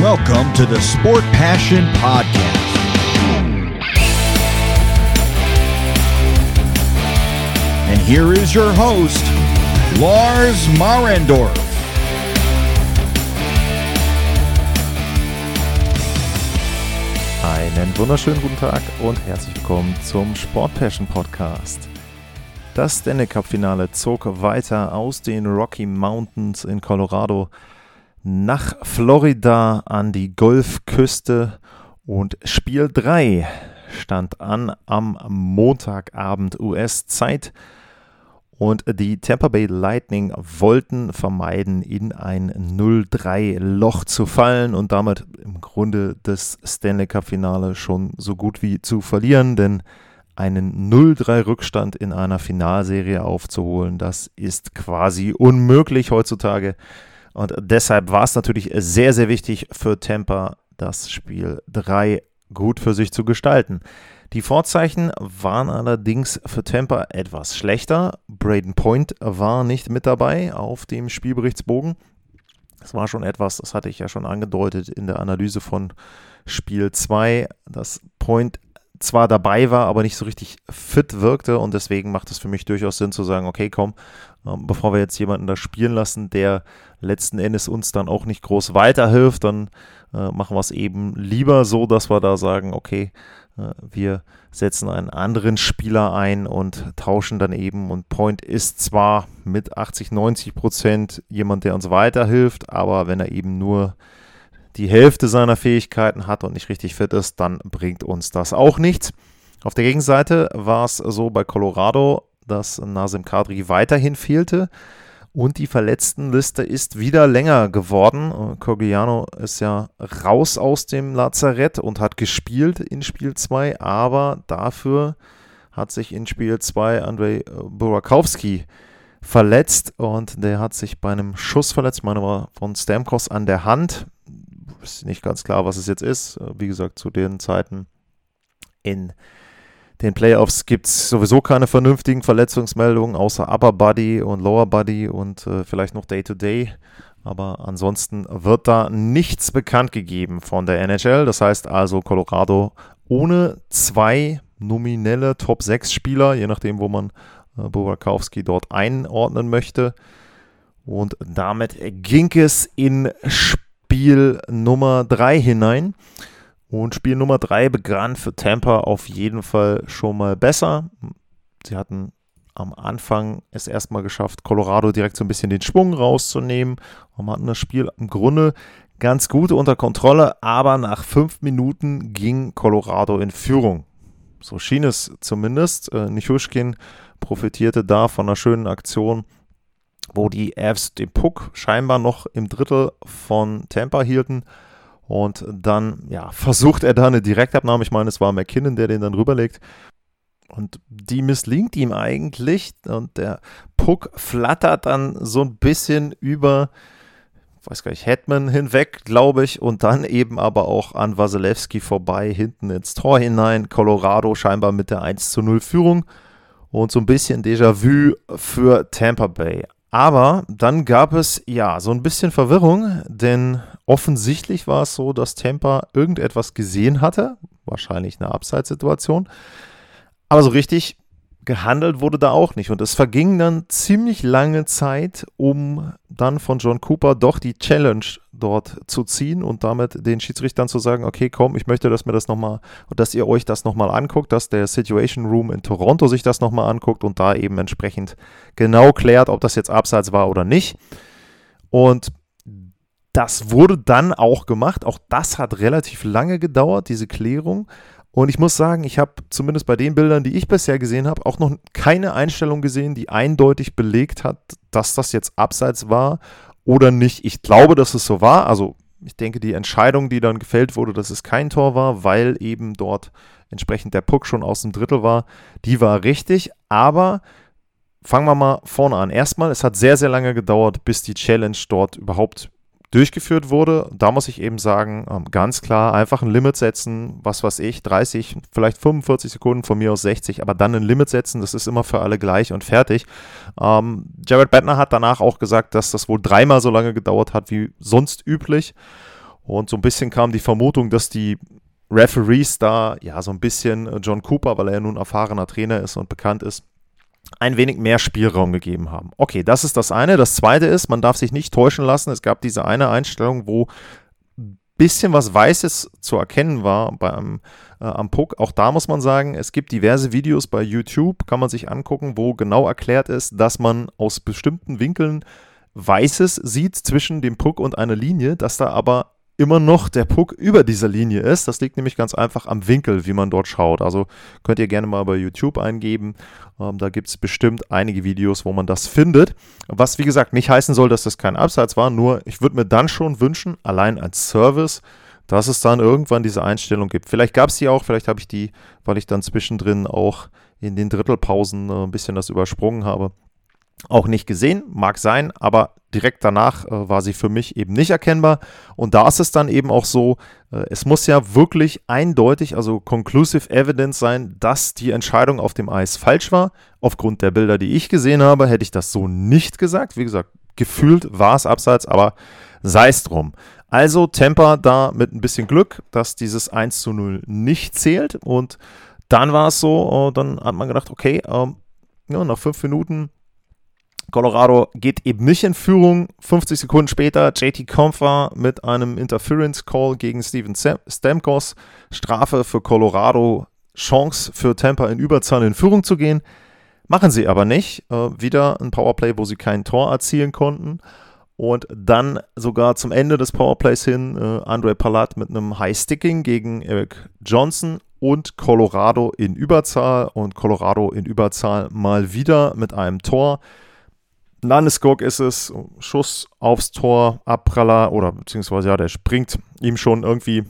Welcome to the Sport Passion Podcast. And here is your host, Lars Marendorf. Einen wunderschönen guten Tag und herzlich willkommen zum Sport Passion Podcast. Das Stanley Cup Finale zog weiter aus den Rocky Mountains in Colorado nach Florida an die Golfküste und Spiel 3 stand an am Montagabend US-Zeit und die Tampa Bay Lightning wollten vermeiden, in ein 0-3-Loch zu fallen und damit im Grunde das Stanley Cup-Finale schon so gut wie zu verlieren, denn einen 0-3-Rückstand in einer Finalserie aufzuholen, das ist quasi unmöglich heutzutage. Und deshalb war es natürlich sehr, sehr wichtig für Tampa, das Spiel 3 gut für sich zu gestalten. Die Vorzeichen waren allerdings für Tampa etwas schlechter. Braden Point war nicht mit dabei auf dem Spielberichtsbogen. Das war schon etwas, das hatte ich ja schon angedeutet in der Analyse von Spiel 2, dass Point zwar dabei war, aber nicht so richtig fit wirkte und deswegen macht es für mich durchaus Sinn zu sagen, okay, komm, ähm, bevor wir jetzt jemanden da spielen lassen, der letzten Endes uns dann auch nicht groß weiterhilft, dann äh, machen wir es eben lieber so, dass wir da sagen, okay, äh, wir setzen einen anderen Spieler ein und tauschen dann eben. Und Point ist zwar mit 80, 90 Prozent jemand, der uns weiterhilft, aber wenn er eben nur die Hälfte seiner Fähigkeiten hat und nicht richtig fit ist, dann bringt uns das auch nichts. Auf der Gegenseite war es so bei Colorado, dass Nasim Kadri weiterhin fehlte. Und die Verletztenliste ist wieder länger geworden. Corgiano ist ja raus aus dem Lazarett und hat gespielt in Spiel 2, aber dafür hat sich in Spiel 2 Andrei Burakowski verletzt und der hat sich bei einem Schuss verletzt, meine war von Stamkos an der Hand. Ist nicht ganz klar, was es jetzt ist. Wie gesagt, zu den Zeiten in den Playoffs gibt es sowieso keine vernünftigen Verletzungsmeldungen, außer Upper Body und Lower Body und äh, vielleicht noch Day-to-Day. -Day. Aber ansonsten wird da nichts bekannt gegeben von der NHL. Das heißt also Colorado ohne zwei nominelle Top 6 Spieler, je nachdem, wo man äh, Bobakowski dort einordnen möchte. Und damit ging es in Spiel Nummer 3 hinein. Und Spiel Nummer 3 begann für Tampa auf jeden Fall schon mal besser. Sie hatten am Anfang es erstmal geschafft, Colorado direkt so ein bisschen den Schwung rauszunehmen. Und hatten das Spiel im Grunde ganz gut unter Kontrolle, aber nach fünf Minuten ging Colorado in Führung. So schien es zumindest. Äh, Nichushkin profitierte da von einer schönen Aktion, wo die Avs den Puck scheinbar noch im Drittel von Tampa hielten und dann, ja, versucht er da eine Direktabnahme. Ich meine, es war McKinnon, der den dann rüberlegt. Und die misslingt ihm eigentlich. Und der Puck flattert dann so ein bisschen über, weiß gar nicht, Hetman hinweg, glaube ich. Und dann eben aber auch an Wasilewski vorbei, hinten ins Tor hinein. Colorado scheinbar mit der 1 zu 0 Führung. Und so ein bisschen Déjà-vu für Tampa Bay. Aber dann gab es ja so ein bisschen Verwirrung, denn offensichtlich war es so, dass Tampa irgendetwas gesehen hatte, wahrscheinlich eine Abseitssituation. Aber so richtig gehandelt wurde da auch nicht. Und es verging dann ziemlich lange Zeit, um dann von John Cooper doch die Challenge dort zu ziehen und damit den Schiedsrichtern zu sagen, okay, komm, ich möchte, dass mir das nochmal, dass ihr euch das nochmal anguckt, dass der Situation Room in Toronto sich das nochmal anguckt und da eben entsprechend genau klärt, ob das jetzt abseits war oder nicht. Und das wurde dann auch gemacht. Auch das hat relativ lange gedauert, diese Klärung. Und ich muss sagen, ich habe zumindest bei den Bildern, die ich bisher gesehen habe, auch noch keine Einstellung gesehen, die eindeutig belegt hat, dass das jetzt abseits war oder nicht. Ich glaube, dass es so war. Also ich denke, die Entscheidung, die dann gefällt wurde, dass es kein Tor war, weil eben dort entsprechend der Puck schon aus dem Drittel war, die war richtig. Aber fangen wir mal vorne an. Erstmal, es hat sehr, sehr lange gedauert, bis die Challenge dort überhaupt durchgeführt wurde. Da muss ich eben sagen, ähm, ganz klar, einfach ein Limit setzen, was weiß ich, 30, vielleicht 45 Sekunden, von mir aus 60, aber dann ein Limit setzen, das ist immer für alle gleich und fertig. Ähm, Jared Bettner hat danach auch gesagt, dass das wohl dreimal so lange gedauert hat wie sonst üblich. Und so ein bisschen kam die Vermutung, dass die Referees da ja so ein bisschen äh, John Cooper, weil er ja nun erfahrener Trainer ist und bekannt ist, ein wenig mehr Spielraum gegeben haben. Okay, das ist das eine. Das zweite ist, man darf sich nicht täuschen lassen. Es gab diese eine Einstellung, wo ein bisschen was Weißes zu erkennen war beim, äh, am Puck. Auch da muss man sagen, es gibt diverse Videos bei YouTube, kann man sich angucken, wo genau erklärt ist, dass man aus bestimmten Winkeln Weißes sieht zwischen dem Puck und einer Linie, dass da aber immer noch der Puck über dieser Linie ist. Das liegt nämlich ganz einfach am Winkel, wie man dort schaut. Also könnt ihr gerne mal bei YouTube eingeben. Ähm, da gibt es bestimmt einige Videos, wo man das findet. Was wie gesagt nicht heißen soll, dass das kein Abseits war. Nur ich würde mir dann schon wünschen, allein als Service, dass es dann irgendwann diese Einstellung gibt. Vielleicht gab es die auch, vielleicht habe ich die, weil ich dann zwischendrin auch in den Drittelpausen äh, ein bisschen das übersprungen habe auch nicht gesehen, mag sein, aber direkt danach äh, war sie für mich eben nicht erkennbar. Und da ist es dann eben auch so, äh, es muss ja wirklich eindeutig, also conclusive evidence sein, dass die Entscheidung auf dem Eis falsch war. Aufgrund der Bilder, die ich gesehen habe, hätte ich das so nicht gesagt. Wie gesagt, gefühlt war es abseits, aber sei es drum. Also Temper da mit ein bisschen Glück, dass dieses 1 zu 0 nicht zählt. Und dann war es so, äh, dann hat man gedacht, okay, ähm, ja, nach fünf Minuten Colorado geht eben nicht in Führung. 50 Sekunden später JT Comfer mit einem Interference Call gegen Steven Stamkos. Strafe für Colorado, Chance für Tampa in Überzahl in Führung zu gehen. Machen sie aber nicht. Äh, wieder ein Powerplay, wo sie kein Tor erzielen konnten. Und dann sogar zum Ende des Powerplays hin äh, Andre Palat mit einem High Sticking gegen Eric Johnson und Colorado in Überzahl. Und Colorado in Überzahl mal wieder mit einem Tor. Landeskog ist es, Schuss aufs Tor, Abpraller oder beziehungsweise ja, der springt ihm schon irgendwie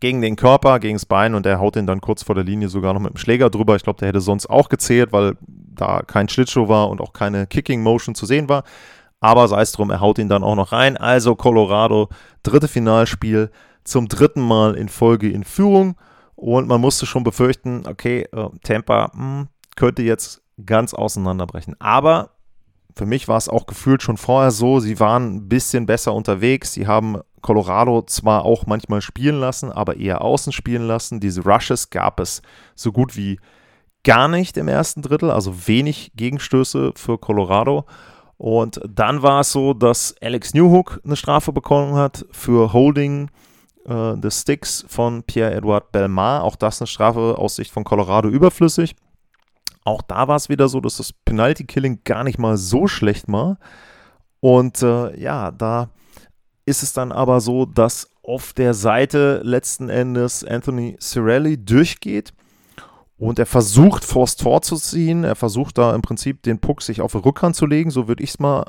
gegen den Körper, gegen das Bein und er haut ihn dann kurz vor der Linie sogar noch mit dem Schläger drüber. Ich glaube, der hätte sonst auch gezählt, weil da kein Schlittschuh war und auch keine Kicking Motion zu sehen war. Aber sei es drum, er haut ihn dann auch noch rein. Also Colorado, dritte Finalspiel, zum dritten Mal in Folge in Führung. Und man musste schon befürchten, okay, äh, Tampa mh, hm, könnte jetzt ganz auseinanderbrechen. Aber für mich war es auch gefühlt schon vorher so, sie waren ein bisschen besser unterwegs. Sie haben Colorado zwar auch manchmal spielen lassen, aber eher außen spielen lassen. Diese Rushes gab es so gut wie gar nicht im ersten Drittel, also wenig Gegenstöße für Colorado. Und dann war es so, dass Alex Newhook eine Strafe bekommen hat für Holding äh, des Sticks von Pierre-Edouard Belmar. Auch das eine Strafe aus Sicht von Colorado überflüssig. Auch da war es wieder so, dass das Penalty-Killing gar nicht mal so schlecht war. Und äh, ja, da ist es dann aber so, dass auf der Seite letzten Endes Anthony Cirelli durchgeht und er versucht, vors Tor zu ziehen. Er versucht da im Prinzip den Puck sich auf die Rückhand zu legen, so würde ich es mal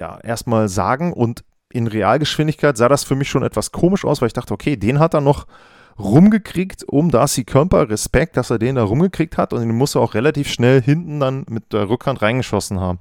ja, erstmal sagen. Und in Realgeschwindigkeit sah das für mich schon etwas komisch aus, weil ich dachte, okay, den hat er noch rumgekriegt um Darcy Körper. Respekt, dass er den da rumgekriegt hat und den muss er auch relativ schnell hinten dann mit der Rückhand reingeschossen haben.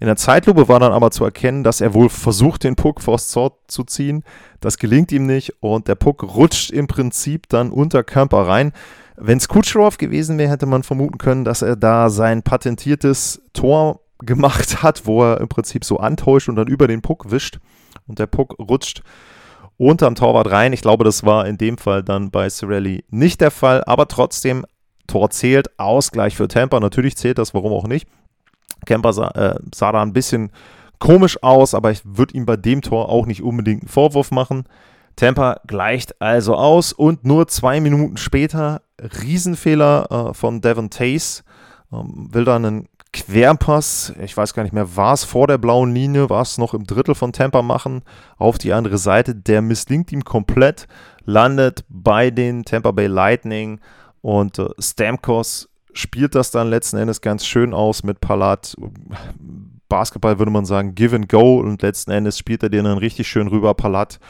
In der Zeitlupe war dann aber zu erkennen, dass er wohl versucht, den Puck vors Tor zu ziehen. Das gelingt ihm nicht und der Puck rutscht im Prinzip dann unter Körper rein. Wenn es Kutscherow gewesen wäre, hätte man vermuten können, dass er da sein patentiertes Tor gemacht hat, wo er im Prinzip so antäuscht und dann über den Puck wischt und der Puck rutscht unterm Torwart rein. Ich glaube, das war in dem Fall dann bei Cirelli nicht der Fall, aber trotzdem, Tor zählt, Ausgleich für Tampa. Natürlich zählt das, warum auch nicht. Kemper sah, äh, sah da ein bisschen komisch aus, aber ich würde ihm bei dem Tor auch nicht unbedingt einen Vorwurf machen. Tampa gleicht also aus und nur zwei Minuten später Riesenfehler äh, von Devon Tace. Ähm, will da einen Querpass, ich weiß gar nicht mehr, war es vor der blauen Linie, war es noch im Drittel von Tampa machen, auf die andere Seite. Der misslingt ihm komplett, landet bei den Tampa Bay Lightning und äh, Stamkos spielt das dann letzten Endes ganz schön aus mit Palat. Basketball würde man sagen, give and go und letzten Endes spielt er den dann richtig schön rüber. Palat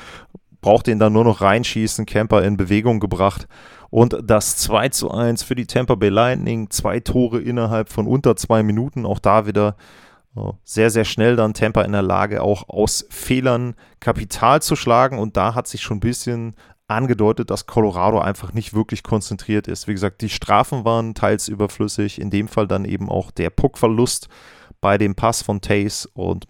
braucht den dann nur noch reinschießen, Camper in Bewegung gebracht und das 2 zu 1 für die Tampa Bay Lightning, zwei Tore innerhalb von unter zwei Minuten. Auch da wieder äh, sehr, sehr schnell dann Tampa in der Lage, auch aus Fehlern Kapital zu schlagen. Und da hat sich schon ein bisschen angedeutet, dass Colorado einfach nicht wirklich konzentriert ist. Wie gesagt, die Strafen waren teils überflüssig, in dem Fall dann eben auch der Puckverlust bei dem Pass von Tace und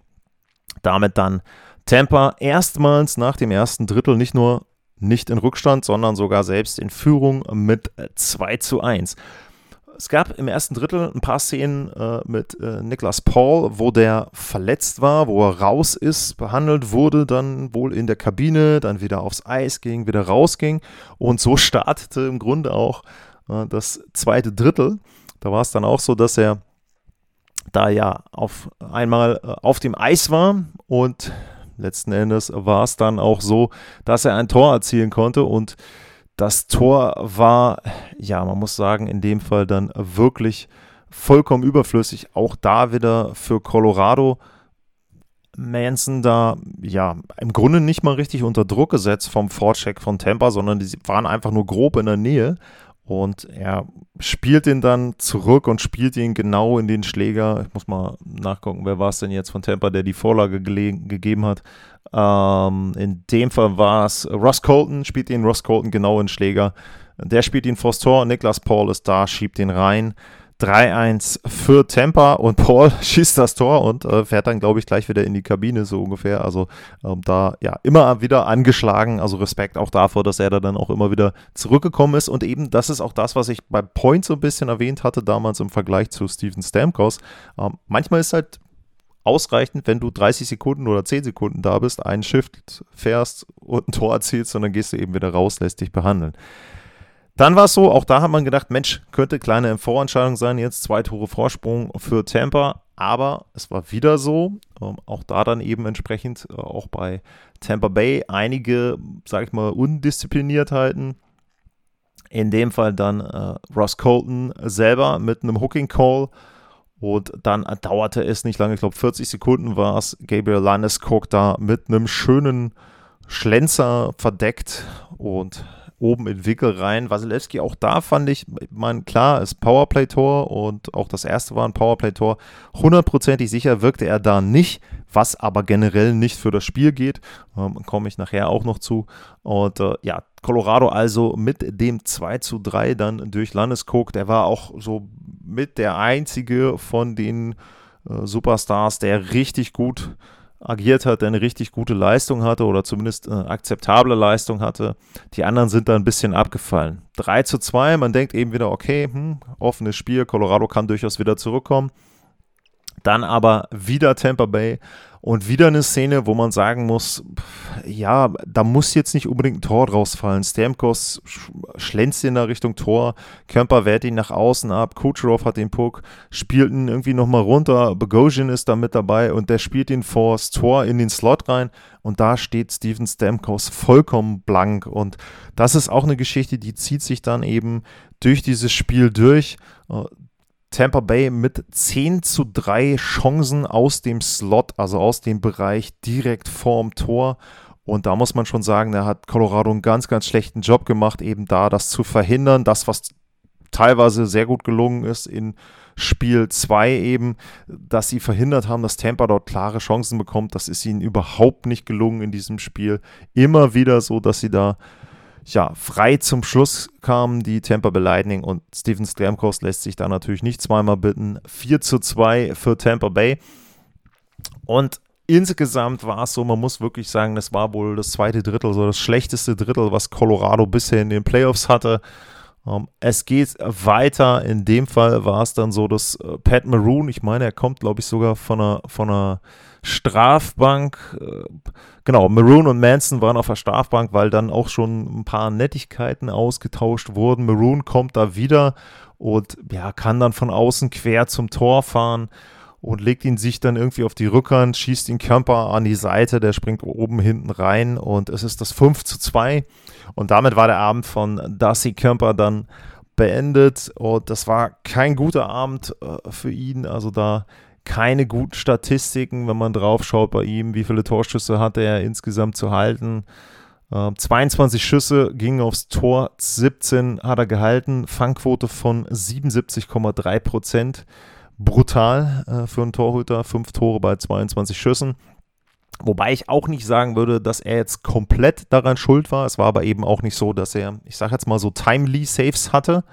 damit dann Tampa erstmals nach dem ersten Drittel nicht nur nicht in Rückstand, sondern sogar selbst in Führung mit 2 zu 1. Es gab im ersten Drittel ein paar Szenen äh, mit äh, Niklas Paul, wo der verletzt war, wo er raus ist, behandelt wurde, dann wohl in der Kabine, dann wieder aufs Eis ging, wieder rausging. Und so startete im Grunde auch äh, das zweite Drittel. Da war es dann auch so, dass er da ja auf einmal äh, auf dem Eis war und letzten Endes war es dann auch so, dass er ein Tor erzielen konnte und das Tor war, ja, man muss sagen, in dem Fall dann wirklich vollkommen überflüssig. Auch da wieder für Colorado. Manson da, ja, im Grunde nicht mal richtig unter Druck gesetzt vom Vorcheck von Tampa, sondern die waren einfach nur grob in der Nähe. Und er spielt ihn dann zurück und spielt ihn genau in den Schläger. Ich muss mal nachgucken, wer war es denn jetzt von Tampa, der die Vorlage gegeben hat. Ähm, in dem Fall war es Ross Colton, spielt ihn Ross Colton genau in Schläger. Der spielt ihn vors Tor, Niklas Paul ist da, schiebt ihn rein. 3-1 für Tampa und Paul schießt das Tor und äh, fährt dann, glaube ich, gleich wieder in die Kabine, so ungefähr. Also ähm, da ja immer wieder angeschlagen. Also Respekt auch davor, dass er da dann auch immer wieder zurückgekommen ist. Und eben, das ist auch das, was ich bei Point so ein bisschen erwähnt hatte, damals im Vergleich zu Steven Stamkos. Ähm, manchmal ist halt ausreichend, wenn du 30 Sekunden oder 10 Sekunden da bist, einen Shift fährst und ein Tor erzielst und dann gehst du eben wieder raus, lässt dich behandeln. Dann war es so, auch da hat man gedacht, Mensch, könnte kleine Vorentscheidung sein, jetzt zwei Tore Vorsprung für Tampa, aber es war wieder so, ähm, auch da dann eben entsprechend, äh, auch bei Tampa Bay einige, sag ich mal, Undiszipliniertheiten. In dem Fall dann äh, Ross Colton selber mit einem Hooking Call. Und dann dauerte es nicht lange, ich glaube 40 Sekunden war es, Gabriel Landeskog da mit einem schönen Schlenzer verdeckt. Und oben in Wickel rein. Wasilewski auch da fand ich, ich klar, ist Powerplay-Tor und auch das erste war ein Powerplay-Tor. Hundertprozentig sicher wirkte er da nicht, was aber generell nicht für das Spiel geht. Ähm, Komme ich nachher auch noch zu. Und äh, ja, Colorado also mit dem 2 zu 3 dann durch Landeskog. Der war auch so mit der einzige von den äh, Superstars, der richtig gut agiert hat, der eine richtig gute Leistung hatte oder zumindest eine akzeptable Leistung hatte. Die anderen sind da ein bisschen abgefallen. 3 zu 2, man denkt eben wieder, okay, hm, offenes Spiel, Colorado kann durchaus wieder zurückkommen. Dann aber wieder Tampa Bay und wieder eine Szene, wo man sagen muss, ja, da muss jetzt nicht unbedingt ein Tor draus fallen. Stamkos schlänzt in der Richtung Tor, Kemper wehrt ihn nach außen ab, Kucherov hat den Puck, spielt ihn irgendwie nochmal runter, Bogosian ist da mit dabei und der spielt ihn vors Tor in den Slot rein und da steht Steven Stamkos vollkommen blank und das ist auch eine Geschichte, die zieht sich dann eben durch dieses Spiel durch. Tampa Bay mit 10 zu 3 Chancen aus dem Slot, also aus dem Bereich direkt vorm Tor. Und da muss man schon sagen, da hat Colorado einen ganz, ganz schlechten Job gemacht, eben da das zu verhindern. Das, was teilweise sehr gut gelungen ist in Spiel 2 eben, dass sie verhindert haben, dass Tampa dort klare Chancen bekommt. Das ist ihnen überhaupt nicht gelungen in diesem Spiel. Immer wieder so, dass sie da ja, frei zum Schluss kamen die Tampa Bay Lightning und Steven Stamkos lässt sich da natürlich nicht zweimal bitten. 4 zu 2 für Tampa Bay. Und insgesamt war es so, man muss wirklich sagen, das war wohl das zweite Drittel, so das schlechteste Drittel, was Colorado bisher in den Playoffs hatte. Ähm, es geht weiter. In dem Fall war es dann so, dass äh, Pat Maroon, ich meine, er kommt, glaube ich, sogar von einer, von einer Strafbank. Äh, genau, Maroon und Manson waren auf der Strafbank, weil dann auch schon ein paar Nettigkeiten ausgetauscht wurden. Maroon kommt da wieder und ja, kann dann von außen quer zum Tor fahren und legt ihn sich dann irgendwie auf die Rückhand, schießt ihn Camper an die Seite, der springt oben hinten rein und es ist das 5 zu 2 und damit war der Abend von Darcy Camper dann beendet und das war kein guter Abend äh, für ihn, also da keine guten Statistiken, wenn man drauf schaut bei ihm, wie viele Torschüsse hatte er insgesamt zu halten. Äh, 22 Schüsse gingen aufs Tor, 17 hat er gehalten, Fangquote von 77,3 Prozent. Brutal äh, für einen Torhüter, fünf Tore bei 22 Schüssen. Wobei ich auch nicht sagen würde, dass er jetzt komplett daran schuld war. Es war aber eben auch nicht so, dass er, ich sage jetzt mal so, timely Saves hatte.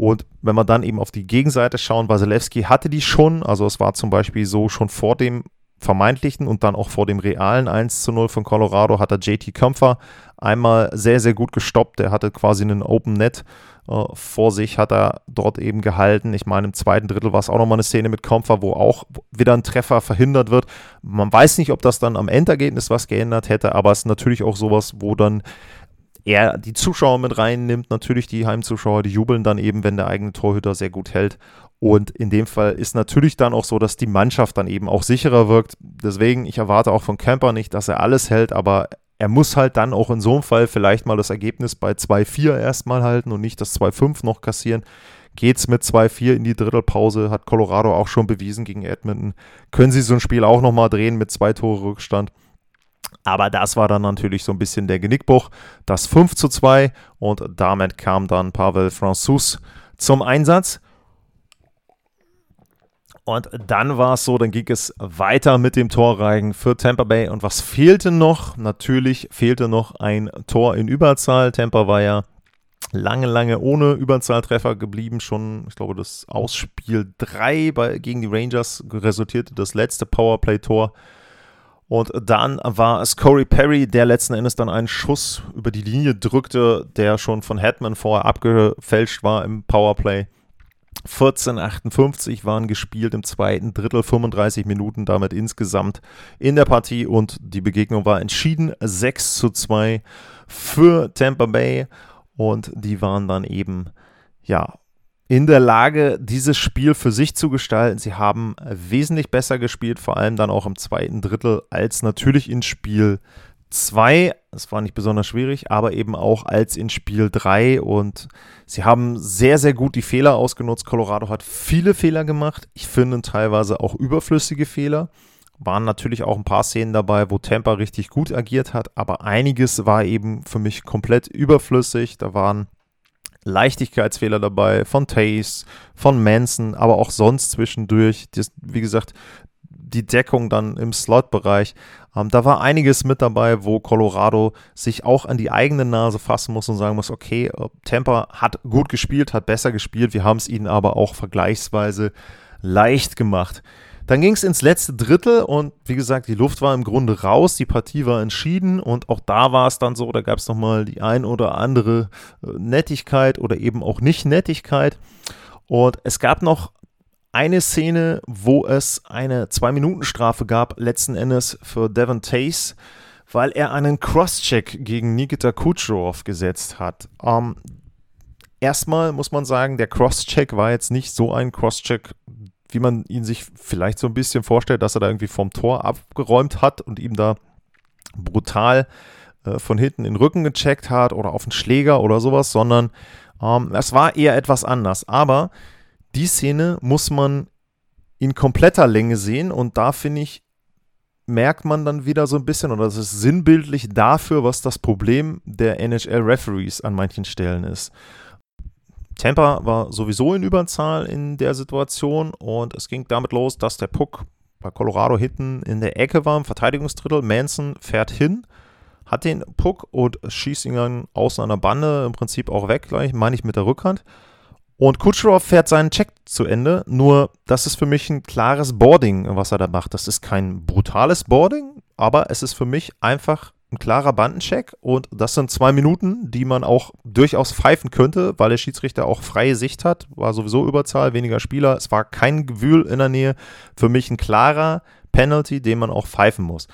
Und wenn wir dann eben auf die Gegenseite schauen, Wasilewski hatte die schon. Also es war zum Beispiel so schon vor dem vermeintlichen und dann auch vor dem realen 1 zu 0 von Colorado hat er JT Kämpfer einmal sehr, sehr gut gestoppt. Der hatte quasi einen Open Net äh, vor sich, hat er dort eben gehalten. Ich meine, im zweiten Drittel war es auch nochmal eine Szene mit Kämpfer, wo auch wieder ein Treffer verhindert wird. Man weiß nicht, ob das dann am Endergebnis was geändert hätte, aber es ist natürlich auch sowas, wo dann er die Zuschauer mit reinnimmt, natürlich die Heimzuschauer, die jubeln dann eben, wenn der eigene Torhüter sehr gut hält. Und in dem Fall ist natürlich dann auch so, dass die Mannschaft dann eben auch sicherer wirkt. Deswegen, ich erwarte auch von Camper nicht, dass er alles hält, aber er muss halt dann auch in so einem Fall vielleicht mal das Ergebnis bei 2-4 erstmal halten und nicht das 2-5 noch kassieren. Geht's mit 2-4 in die Drittelpause, hat Colorado auch schon bewiesen gegen Edmonton. Können sie so ein Spiel auch nochmal drehen mit zwei Tore Rückstand. Aber das war dann natürlich so ein bisschen der Genickbruch. Das 5 zu 2 und damit kam dann Pavel Francis zum Einsatz. Und dann war es so, dann ging es weiter mit dem Torreigen für Tampa Bay. Und was fehlte noch? Natürlich fehlte noch ein Tor in Überzahl. Tampa war ja lange, lange ohne Überzahltreffer geblieben. Schon, ich glaube, das Ausspiel 3 bei, gegen die Rangers resultierte das letzte Powerplay-Tor. Und dann war es Corey Perry, der letzten Endes dann einen Schuss über die Linie drückte, der schon von Hetman vorher abgefälscht war im Powerplay. 14,58 waren gespielt im zweiten Drittel, 35 Minuten damit insgesamt in der Partie und die Begegnung war entschieden 6 zu 2 für Tampa Bay und die waren dann eben ja in der Lage, dieses Spiel für sich zu gestalten. Sie haben wesentlich besser gespielt, vor allem dann auch im zweiten Drittel, als natürlich in Spiel 2. Es war nicht besonders schwierig, aber eben auch als in Spiel 3. Und sie haben sehr, sehr gut die Fehler ausgenutzt. Colorado hat viele Fehler gemacht. Ich finde teilweise auch überflüssige Fehler. Waren natürlich auch ein paar Szenen dabei, wo Tampa richtig gut agiert hat, aber einiges war eben für mich komplett überflüssig. Da waren Leichtigkeitsfehler dabei von Tace, von Manson, aber auch sonst zwischendurch. Das, wie gesagt, die Deckung dann im Slot-Bereich. Ähm, da war einiges mit dabei, wo Colorado sich auch an die eigene Nase fassen muss und sagen muss, okay, äh, Tampa hat gut gespielt, hat besser gespielt, wir haben es ihnen aber auch vergleichsweise leicht gemacht. Dann ging es ins letzte Drittel und wie gesagt, die Luft war im Grunde raus, die Partie war entschieden und auch da war es dann so, da gab es nochmal die ein oder andere äh, Nettigkeit oder eben auch nicht Nettigkeit. Und es gab noch eine Szene, wo es eine Zwei-Minuten-Strafe gab, letzten Endes für Devon Tace, weil er einen Cross-Check gegen Nikita Kucherov gesetzt hat. Ähm, erstmal muss man sagen, der Cross-Check war jetzt nicht so ein Cross-Check, wie man ihn sich vielleicht so ein bisschen vorstellt, dass er da irgendwie vom Tor abgeräumt hat und ihm da brutal äh, von hinten in den Rücken gecheckt hat oder auf den Schläger oder sowas, sondern ähm, es war eher etwas anders. Aber die Szene muss man in kompletter Länge sehen und da finde ich, merkt man dann wieder so ein bisschen, oder es ist sinnbildlich dafür, was das Problem der NHL-Referees an manchen Stellen ist. Tampa war sowieso in Überzahl in der Situation und es ging damit los, dass der Puck bei Colorado hinten in der Ecke war, im Verteidigungsdrittel. Manson fährt hin, hat den Puck und schießt ihn dann außen an der Bande im Prinzip auch weg, gleich, meine ich mit der Rückhand. Und Kucherov fährt seinen Check zu Ende, nur das ist für mich ein klares Boarding, was er da macht. Das ist kein brutales Boarding, aber es ist für mich einfach ein klarer Bandencheck und das sind zwei Minuten, die man auch durchaus pfeifen könnte, weil der Schiedsrichter auch freie Sicht hat. War sowieso Überzahl, weniger Spieler. Es war kein Gewühl in der Nähe. Für mich ein klarer Penalty, den man auch pfeifen muss.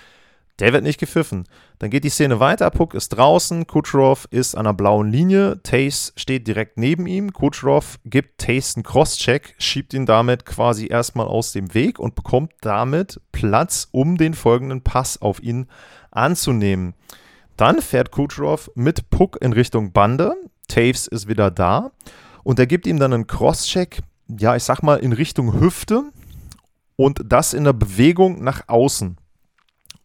Der wird nicht gepfiffen. Dann geht die Szene weiter. Puck ist draußen. Kucherov ist an der blauen Linie. Tace steht direkt neben ihm. Kucherov gibt Tace einen Crosscheck, schiebt ihn damit quasi erstmal aus dem Weg und bekommt damit Platz, um den folgenden Pass auf ihn anzunehmen. Dann fährt Kucherov mit Puck in Richtung Bande. Taves ist wieder da und er gibt ihm dann einen Crosscheck, ja, ich sag mal in Richtung Hüfte und das in der Bewegung nach außen.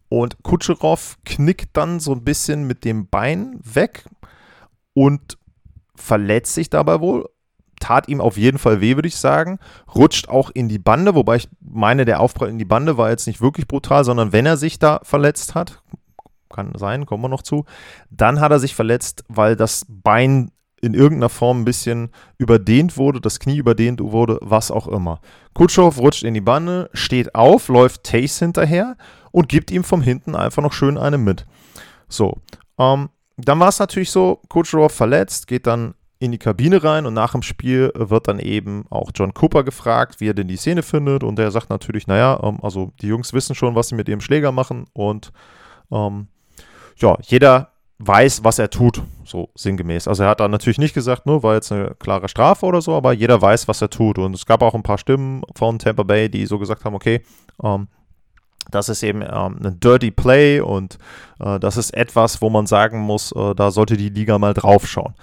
Und Kutscherow knickt dann so ein bisschen mit dem Bein weg und verletzt sich dabei wohl. Tat ihm auf jeden Fall weh, würde ich sagen. Rutscht auch in die Bande, wobei ich meine, der Aufprall in die Bande war jetzt nicht wirklich brutal, sondern wenn er sich da verletzt hat, kann sein, kommen wir noch zu, dann hat er sich verletzt, weil das Bein in irgendeiner Form ein bisschen überdehnt wurde, das Knie überdehnt wurde, was auch immer. Kutschov rutscht in die Bande, steht auf, läuft Tace hinterher und gibt ihm vom hinten einfach noch schön eine mit. So, ähm, dann war es natürlich so, Kutschov verletzt, geht dann in die Kabine rein und nach dem Spiel wird dann eben auch John Cooper gefragt, wie er denn die Szene findet und er sagt natürlich, naja, ähm, also die Jungs wissen schon, was sie mit ihrem Schläger machen und ähm, ja, jeder weiß, was er tut, so sinngemäß. Also er hat da natürlich nicht gesagt, nur war jetzt eine klare Strafe oder so, aber jeder weiß, was er tut. Und es gab auch ein paar Stimmen von Tampa Bay, die so gesagt haben, okay, ähm, das ist eben ähm, ein Dirty Play und äh, das ist etwas, wo man sagen muss, äh, da sollte die Liga mal draufschauen.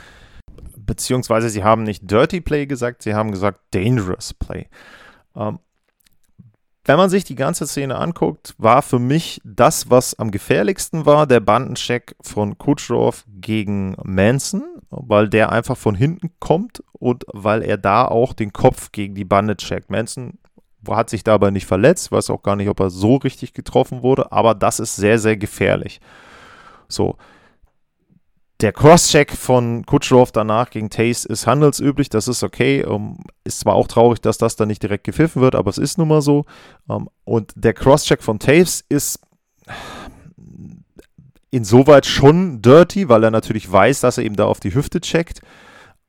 Beziehungsweise sie haben nicht Dirty Play gesagt, sie haben gesagt Dangerous Play. Ähm, wenn man sich die ganze Szene anguckt, war für mich das, was am gefährlichsten war, der Bandencheck von Kutschrow gegen Manson, weil der einfach von hinten kommt und weil er da auch den Kopf gegen die Bande checkt. Manson hat sich dabei nicht verletzt, weiß auch gar nicht, ob er so richtig getroffen wurde, aber das ist sehr, sehr gefährlich. So, der Crosscheck von Kutschrow danach gegen Tace ist handelsüblich, das ist okay. Um, ist zwar auch traurig, dass das dann nicht direkt gepfiffen wird, aber es ist nun mal so. Um, und der Crosscheck von Tace ist insoweit schon dirty, weil er natürlich weiß, dass er eben da auf die Hüfte checkt.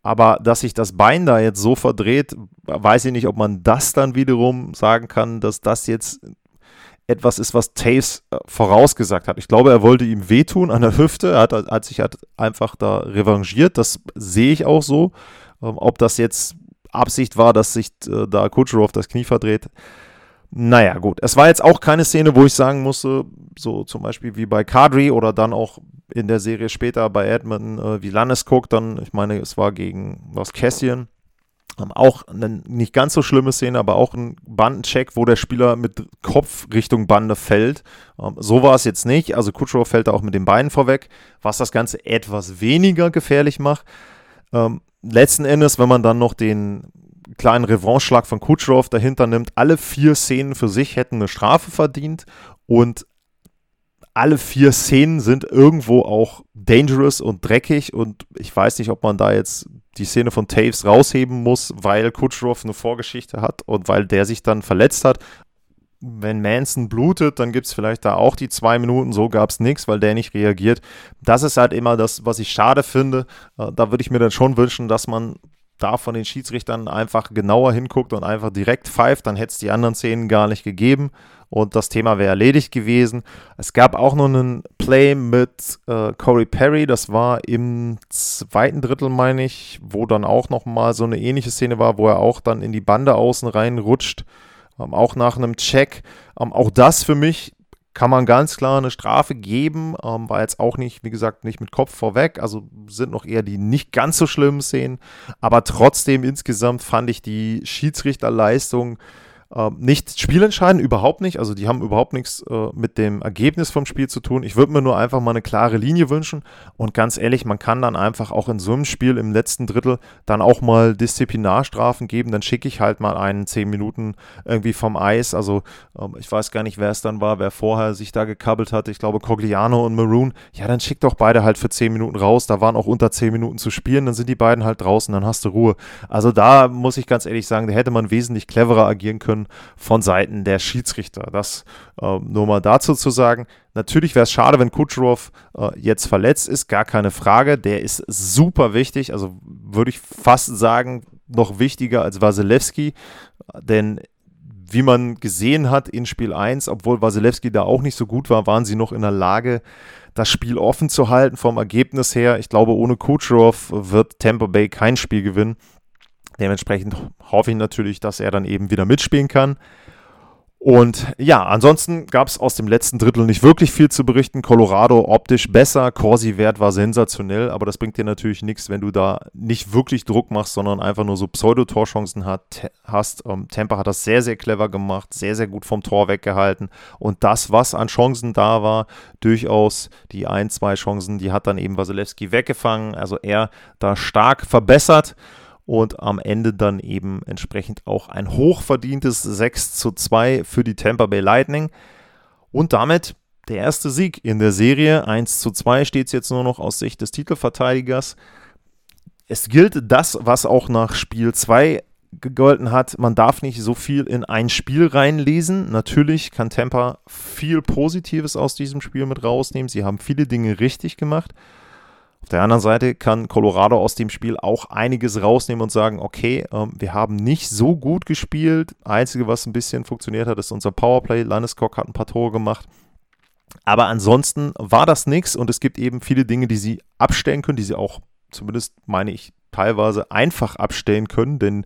Aber dass sich das Bein da jetzt so verdreht, weiß ich nicht, ob man das dann wiederum sagen kann, dass das jetzt etwas ist, was Taves äh, vorausgesagt hat. Ich glaube, er wollte ihm wehtun an der Hüfte. Er hat, hat sich halt einfach da revanchiert. Das sehe ich auch so. Ähm, ob das jetzt Absicht war, dass sich äh, da Kutscherow das Knie verdreht. Naja, gut. Es war jetzt auch keine Szene, wo ich sagen musste, so zum Beispiel wie bei Kadri oder dann auch in der Serie später bei Edmonton, äh, wie Lannes guckt, dann, ich meine, es war gegen was Cassian auch eine nicht ganz so schlimme Szene, aber auch ein Bandencheck, wo der Spieler mit Kopf Richtung Bande fällt. Ähm, so war es jetzt nicht. Also Kutschrow fällt da auch mit den Beinen vorweg, was das Ganze etwas weniger gefährlich macht. Ähm, letzten Endes, wenn man dann noch den kleinen Revanche-Schlag von Kutschrow dahinter nimmt, alle vier Szenen für sich hätten eine Strafe verdient und alle vier Szenen sind irgendwo auch dangerous und dreckig und ich weiß nicht, ob man da jetzt die Szene von Taves rausheben muss, weil Kutschrow eine Vorgeschichte hat und weil der sich dann verletzt hat. Wenn Manson blutet, dann gibt es vielleicht da auch die zwei Minuten. So gab es nichts, weil der nicht reagiert. Das ist halt immer das, was ich schade finde. Äh, da würde ich mir dann schon wünschen, dass man da von den Schiedsrichtern einfach genauer hinguckt und einfach direkt pfeift. Dann hätte es die anderen Szenen gar nicht gegeben und das Thema wäre erledigt gewesen. Es gab auch noch einen Play mit äh, Corey Perry, das war im zweiten Drittel, meine ich, wo dann auch nochmal so eine ähnliche Szene war, wo er auch dann in die Bande außen reinrutscht, ähm, auch nach einem Check. Ähm, auch das für mich kann man ganz klar eine Strafe geben. Ähm, war jetzt auch nicht, wie gesagt, nicht mit Kopf vorweg. Also sind noch eher die nicht ganz so schlimmen Szenen. Aber trotzdem insgesamt fand ich die Schiedsrichterleistung äh, nicht spielentscheidend, überhaupt nicht. Also die haben überhaupt nichts äh, mit dem Ergebnis vom Spiel zu tun. Ich würde mir nur einfach mal eine klare Linie wünschen. Und ganz ehrlich, man kann dann einfach auch in so einem Spiel im letzten Drittel dann auch mal Disziplinarstrafen geben. Dann schicke ich halt mal einen 10 Minuten irgendwie vom Eis. Also ähm, ich weiß gar nicht, wer es dann war, wer vorher sich da gekabbelt hat. Ich glaube Cogliano und Maroon. Ja, dann schick doch beide halt für 10 Minuten raus. Da waren auch unter 10 Minuten zu spielen. Dann sind die beiden halt draußen, dann hast du Ruhe. Also da muss ich ganz ehrlich sagen, da hätte man wesentlich cleverer agieren können können von Seiten der Schiedsrichter. Das äh, nur mal dazu zu sagen. Natürlich wäre es schade, wenn Kutschrow äh, jetzt verletzt ist, gar keine Frage. Der ist super wichtig, also würde ich fast sagen, noch wichtiger als Wasilewski, denn wie man gesehen hat in Spiel 1, obwohl Wasilewski da auch nicht so gut war, waren sie noch in der Lage, das Spiel offen zu halten vom Ergebnis her. Ich glaube, ohne Kucherov wird Tampa Bay kein Spiel gewinnen. Dementsprechend hoffe ich natürlich, dass er dann eben wieder mitspielen kann. Und ja, ansonsten gab es aus dem letzten Drittel nicht wirklich viel zu berichten. Colorado optisch besser, Corsi-Wert war sensationell, aber das bringt dir natürlich nichts, wenn du da nicht wirklich Druck machst, sondern einfach nur so Pseudo-Torchancen hast. Ähm, Tampa hat das sehr, sehr clever gemacht, sehr, sehr gut vom Tor weggehalten. Und das, was an Chancen da war, durchaus die ein, zwei Chancen, die hat dann eben Wasilewski weggefangen. Also er da stark verbessert und am Ende dann eben entsprechend auch ein hochverdientes 6 zu 2 für die Tampa Bay Lightning und damit der erste Sieg in der Serie. 1 zu 2 steht es jetzt nur noch aus Sicht des Titelverteidigers. es gilt das, was auch nach Spiel 2 gegolten hat, man darf nicht so viel in ein Spiel reinlesen. Natürlich kann Tampa viel Positives aus diesem Spiel mit rausnehmen. Sie haben viele Dinge richtig gemacht. Auf der anderen Seite kann Colorado aus dem Spiel auch einiges rausnehmen und sagen, okay, ähm, wir haben nicht so gut gespielt. Einzige, was ein bisschen funktioniert hat, ist unser Powerplay. Landeskog hat ein paar Tore gemacht. Aber ansonsten war das nichts und es gibt eben viele Dinge, die sie abstellen können, die sie auch, zumindest meine ich, teilweise einfach abstellen können, denn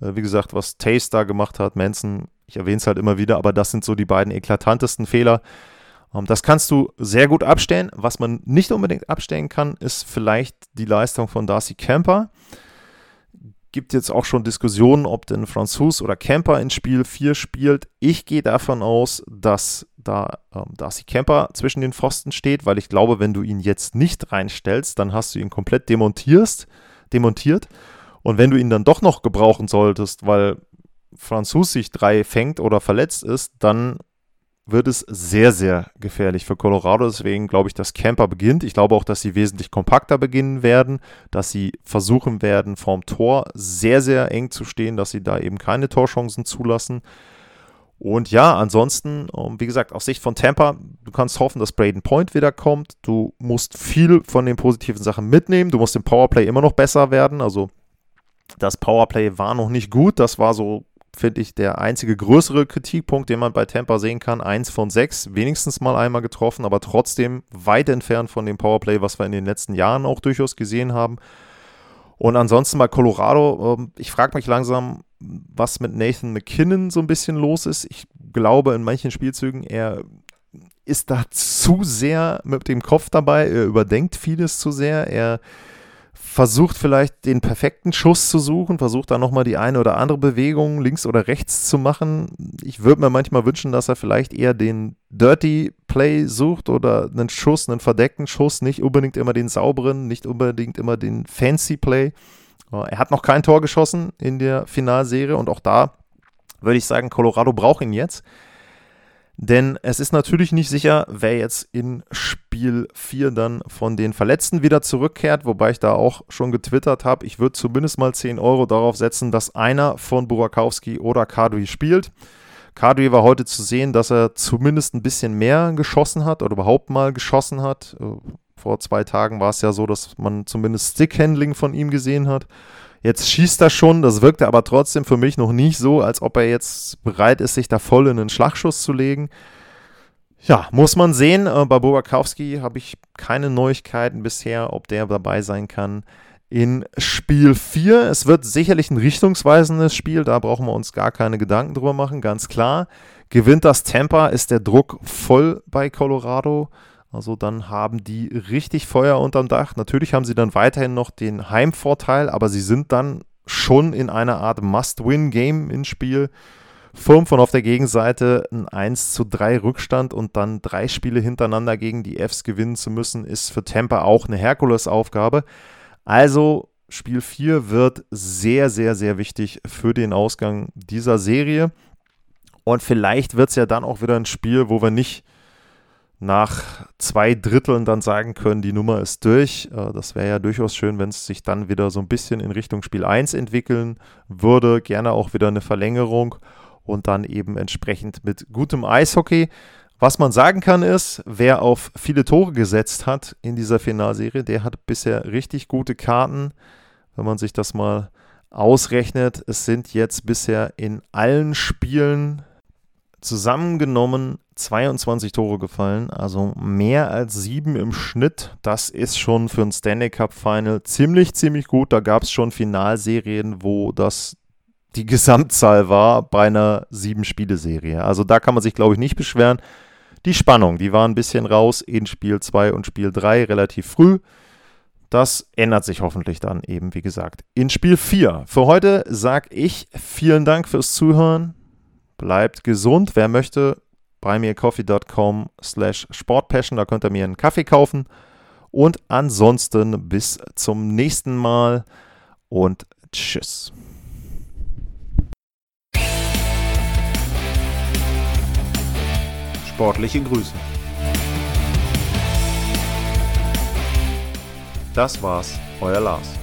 äh, wie gesagt, was Taste da gemacht hat, Manson, ich erwähne es halt immer wieder, aber das sind so die beiden eklatantesten Fehler. Ähm, das kannst du sehr gut abstellen. Was man nicht unbedingt abstellen kann, ist vielleicht die Leistung von Darcy Camper. Gibt jetzt auch schon Diskussionen, ob denn Franzus oder Camper in Spiel 4 spielt. Ich gehe davon aus, dass da ähm, Darcy Camper zwischen den Pfosten steht, weil ich glaube, wenn du ihn jetzt nicht reinstellst, dann hast du ihn komplett demontierst, demontiert. Und wenn du ihn dann doch noch gebrauchen solltest, weil Franzus sich drei fängt oder verletzt ist, dann wird es sehr, sehr gefährlich für Colorado. Deswegen glaube ich, dass Camper beginnt. Ich glaube auch, dass sie wesentlich kompakter beginnen werden, dass sie versuchen werden, vorm Tor sehr, sehr eng zu stehen, dass sie da eben keine Torchancen zulassen. Und ja, ansonsten, ähm, wie gesagt, aus Sicht von Tampa, du kannst hoffen, dass Braden Point wieder kommt. Du musst viel von den positiven Sachen mitnehmen. Du musst im Powerplay immer noch besser werden. Also das Powerplay war noch nicht gut. Das war so finde ich, der einzige größere Kritikpunkt, den man bei Tampa sehen kann. Eins von sechs, wenigstens mal einmal getroffen, aber trotzdem weit entfernt von dem Powerplay, was wir in den letzten Jahren auch durchaus gesehen haben. Und ansonsten bei Colorado, ähm, ich frage mich langsam, was mit Nathan McKinnon so ein bisschen los ist. Ich glaube, in manchen Spielzügen, er ist da zu sehr mit dem Kopf dabei, er überdenkt vieles zu sehr, er versucht vielleicht den perfekten Schuss zu suchen, versucht da nochmal die eine oder andere Bewegung links oder rechts zu machen. Ich würde mir manchmal wünschen, dass er vielleicht eher den Dirty Play sucht oder einen Schuss, einen verdeckten Schuss, nicht unbedingt immer den sauberen, nicht unbedingt immer den Fancy Play. Er hat noch kein Tor geschossen in der Finalserie und auch da würde ich sagen, Colorado braucht ihn jetzt. Denn es ist natürlich nicht sicher, wer jetzt in Spiel 4 dann von den Verletzten wieder zurückkehrt, wobei ich da auch schon getwittert habe, ich würde zumindest mal 10 Euro darauf setzen, dass einer von Burakowski oder Kadri spielt. Kadri war heute zu sehen, dass er zumindest ein bisschen mehr geschossen hat oder überhaupt mal geschossen hat. Äh, vor zwei Tagen war es ja so, dass man zumindest Stickhandling von ihm gesehen hat. Jetzt schießt er schon, das wirkte aber trotzdem für mich noch nicht so, als ob er jetzt bereit ist, sich da voll in einen Schlagschuss zu legen. Ja, muss man sehen. Äh, bei Bobakowski habe ich keine Neuigkeiten bisher, ob der dabei sein kann in Spiel 4. Es wird sicherlich ein richtungsweisendes Spiel, da brauchen wir uns gar keine Gedanken drüber machen, ganz klar. Gewinnt das Tampa, ist der Druck voll bei Colorado. Also dann haben die richtig Feuer unterm Dach. Natürlich haben sie dann weiterhin noch den Heimvorteil, aber sie sind dann schon in einer Art Must-Win-Game ins Spiel. Fünf und auf der Gegenseite ein 1 zu 3 Rückstand und dann drei Spiele hintereinander gegen die Fs gewinnen zu müssen, ist für Tampa auch eine Herkulesaufgabe. Also Spiel 4 wird sehr, sehr, sehr wichtig für den Ausgang dieser Serie. Und vielleicht wird es ja dann auch wieder ein Spiel, wo wir nicht nach zwei Dritteln dann sagen können, die Nummer ist durch. Äh, das wäre ja durchaus schön, wenn es sich dann wieder so ein bisschen in Richtung Spiel 1 entwickeln würde. Gerne auch wieder eine Verlängerung und dann eben entsprechend mit gutem Eishockey. Was man sagen kann ist, wer auf viele Tore gesetzt hat in dieser Finalserie, der hat bisher richtig gute Karten. Wenn man sich das mal ausrechnet, es sind jetzt bisher in allen Spielen zusammengenommen 22 Tore gefallen, also mehr als sieben im Schnitt. Das ist schon für ein Stanley Cup Final ziemlich, ziemlich gut. Da gab es schon Finalserien, wo das die Gesamtzahl war bei einer sieben-Spiele-Serie. Also da kann man sich, glaube ich, nicht beschweren. Die Spannung, die war ein bisschen raus in Spiel 2 und Spiel 3 relativ früh. Das ändert sich hoffentlich dann eben, wie gesagt, in Spiel 4. Für heute sage ich vielen Dank fürs Zuhören. Bleibt gesund. Wer möchte, buymeacoffee.com slash sportpassion, da könnt ihr mir einen Kaffee kaufen. Und ansonsten bis zum nächsten Mal und tschüss. Sportliche Grüße. Das war's, euer Lars.